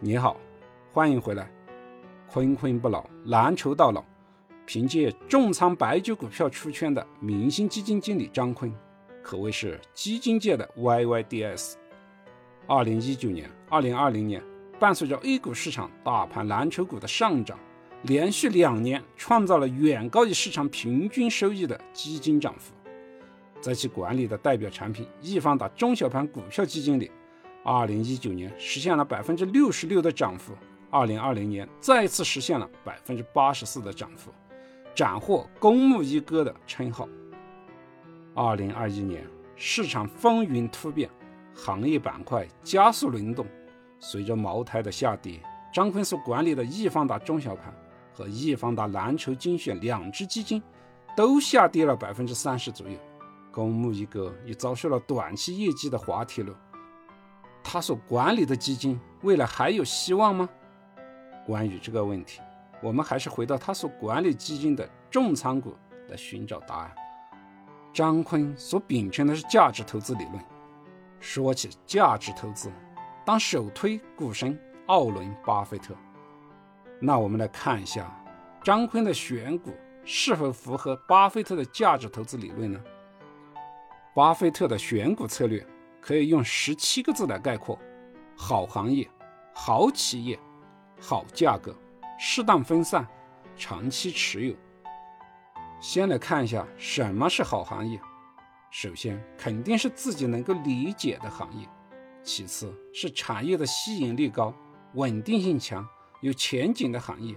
你好，欢迎回来。坤坤不老，蓝筹到老。凭借重仓白酒股票出圈的明星基金经理张坤，可谓是基金界的 YYDS。二零一九年、二零二零年，伴随着 A 股市场大盘蓝筹股的上涨，连续两年创造了远高于市场平均收益的基金涨幅。在其管理的代表产品易方达中小盘股票基金里，二零一九年实现了百分之六十六的涨幅，二零二零年再次实现了百分之八十四的涨幅。斩获“公募一哥”的称号。二零二一年，市场风云突变，行业板块加速轮动。随着茅台的下跌，张坤所管理的易方达中小盘和易方达蓝筹精选两只基金都下跌了百分之三十左右。公募一哥也遭受了短期业绩的滑铁卢。他所管理的基金未来还有希望吗？关于这个问题。我们还是回到他所管理基金的重仓股来寻找答案。张坤所秉承的是价值投资理论。说起价值投资，当首推股神奥伦·巴菲特。那我们来看一下张坤的选股是否符合巴菲特的价值投资理论呢？巴菲特的选股策略可以用十七个字来概括：好行业、好企业、好价格。适当分散，长期持有。先来看一下什么是好行业。首先，肯定是自己能够理解的行业；其次是产业的吸引力高、稳定性强、有前景的行业。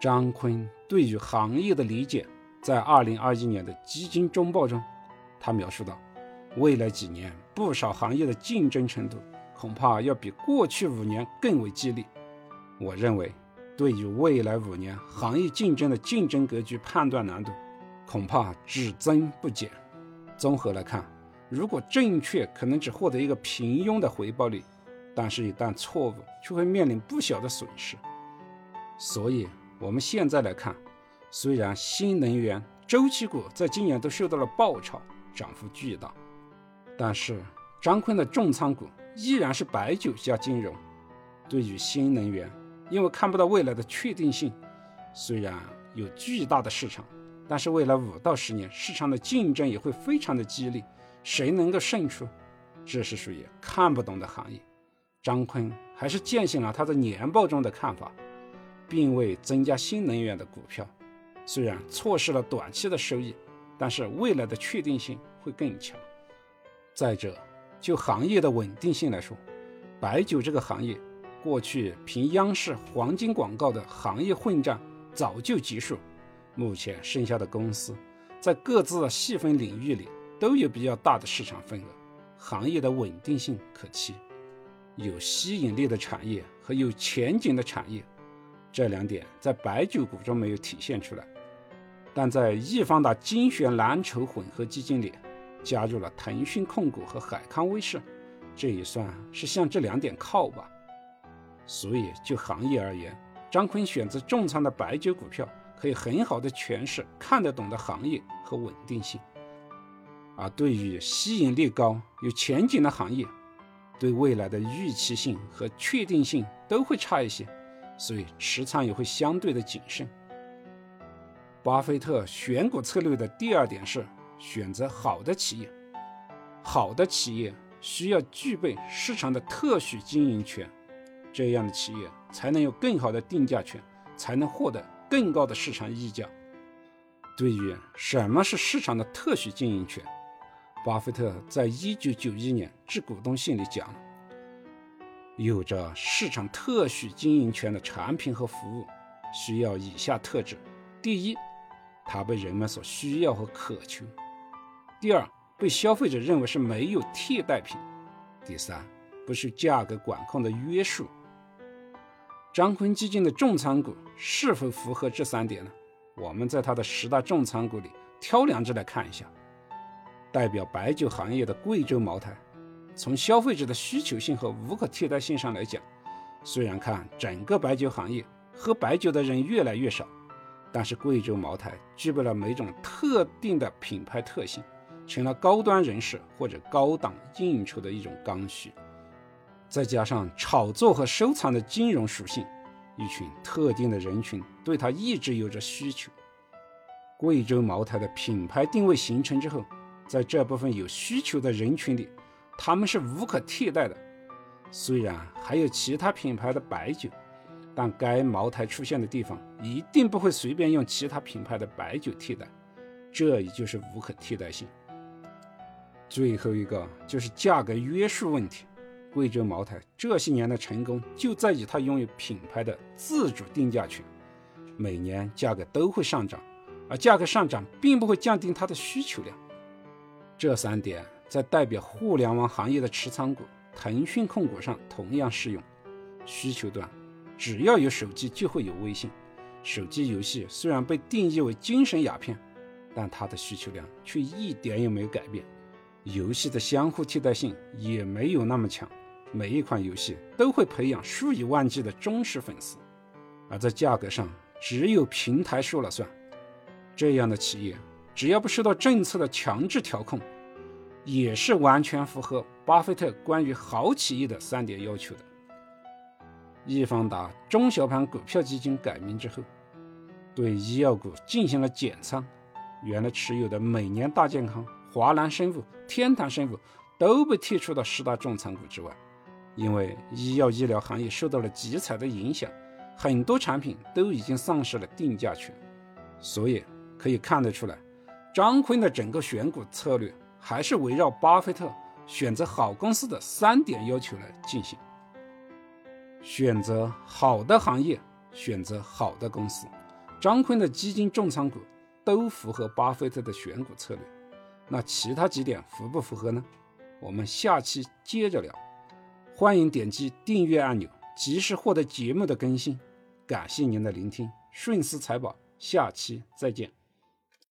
张坤对于行业的理解，在二零二一年的基金周报中，他描述到，未来几年不少行业的竞争程度恐怕要比过去五年更为激烈。我认为。对于未来五年行业竞争的竞争格局判断难度，恐怕只增不减。综合来看，如果正确，可能只获得一个平庸的回报率；但是，一旦错误，却会面临不小的损失。所以，我们现在来看，虽然新能源周期股在今年都受到了爆炒，涨幅巨大，但是张坤的重仓股依然是白酒加金融。对于新能源，因为看不到未来的确定性，虽然有巨大的市场，但是未来五到十年市场的竞争也会非常的激烈，谁能够胜出，这是属于看不懂的行业。张坤还是践行了他在年报中的看法，并未增加新能源的股票，虽然错失了短期的收益，但是未来的确定性会更强。再者，就行业的稳定性来说，白酒这个行业。过去凭央视黄金广告的行业混战早就结束，目前剩下的公司在各自的细分领域里都有比较大的市场份额，行业的稳定性可期。有吸引力的产业和有前景的产业，这两点在白酒股中没有体现出来，但在易方达精选蓝筹混合基金里加入了腾讯控股和海康威视，这也算是向这两点靠吧。所以，就行业而言，张坤选择重仓的白酒股票，可以很好的诠释看得懂的行业和稳定性。而对于吸引力高、有前景的行业，对未来的预期性和确定性都会差一些，所以持仓也会相对的谨慎。巴菲特选股策略的第二点是选择好的企业，好的企业需要具备市场的特许经营权。这样的企业才能有更好的定价权，才能获得更高的市场溢价。对于什么是市场的特许经营权，巴菲特在一九九一年致股东信里讲：有着市场特许经营权的产品和服务，需要以下特质：第一，它被人们所需要和渴求；第二，被消费者认为是没有替代品；第三，不受价格管控的约束。张坤基金的重仓股是否符合这三点呢？我们在他的十大重仓股里挑两只来看一下。代表白酒行业的贵州茅台，从消费者的需求性和无可替代性上来讲，虽然看整个白酒行业喝白酒的人越来越少，但是贵州茅台具备了某种特定的品牌特性，成了高端人士或者高档应酬的一种刚需。再加上炒作和收藏的金融属性，一群特定的人群对它一直有着需求。贵州茅台的品牌定位形成之后，在这部分有需求的人群里，他们是无可替代的。虽然还有其他品牌的白酒，但该茅台出现的地方一定不会随便用其他品牌的白酒替代，这也就是无可替代性。最后一个就是价格约束问题。贵州茅台这些年的成功就在于它拥有品牌的自主定价权，每年价格都会上涨，而价格上涨并不会降低它的需求量。这三点在代表互联网行业的持仓股腾讯控股上同样适用。需求端，只要有手机就会有微信。手机游戏虽然被定义为精神鸦片，但它的需求量却一点也没有改变。游戏的相互替代性也没有那么强，每一款游戏都会培养数以万计的忠实粉丝，而在价格上只有平台说了算。这样的企业只要不受到政策的强制调控，也是完全符合巴菲特关于好企业的三点要求的。易方达中小盘股票基金改名之后，对医药股进行了减仓，原来持有的每年大健康。华南生物、天堂生物都被剔除到十大重仓股之外，因为医药医疗行业受到了集采的影响，很多产品都已经丧失了定价权，所以可以看得出来，张坤的整个选股策略还是围绕巴菲特选择好公司的三点要求来进行：选择好的行业，选择好的公司。张坤的基金重仓股都符合巴菲特的选股策略。那其他几点符不符合呢？我们下期接着聊。欢迎点击订阅按钮，及时获得节目的更新。感谢您的聆听，顺思财宝，下期再见。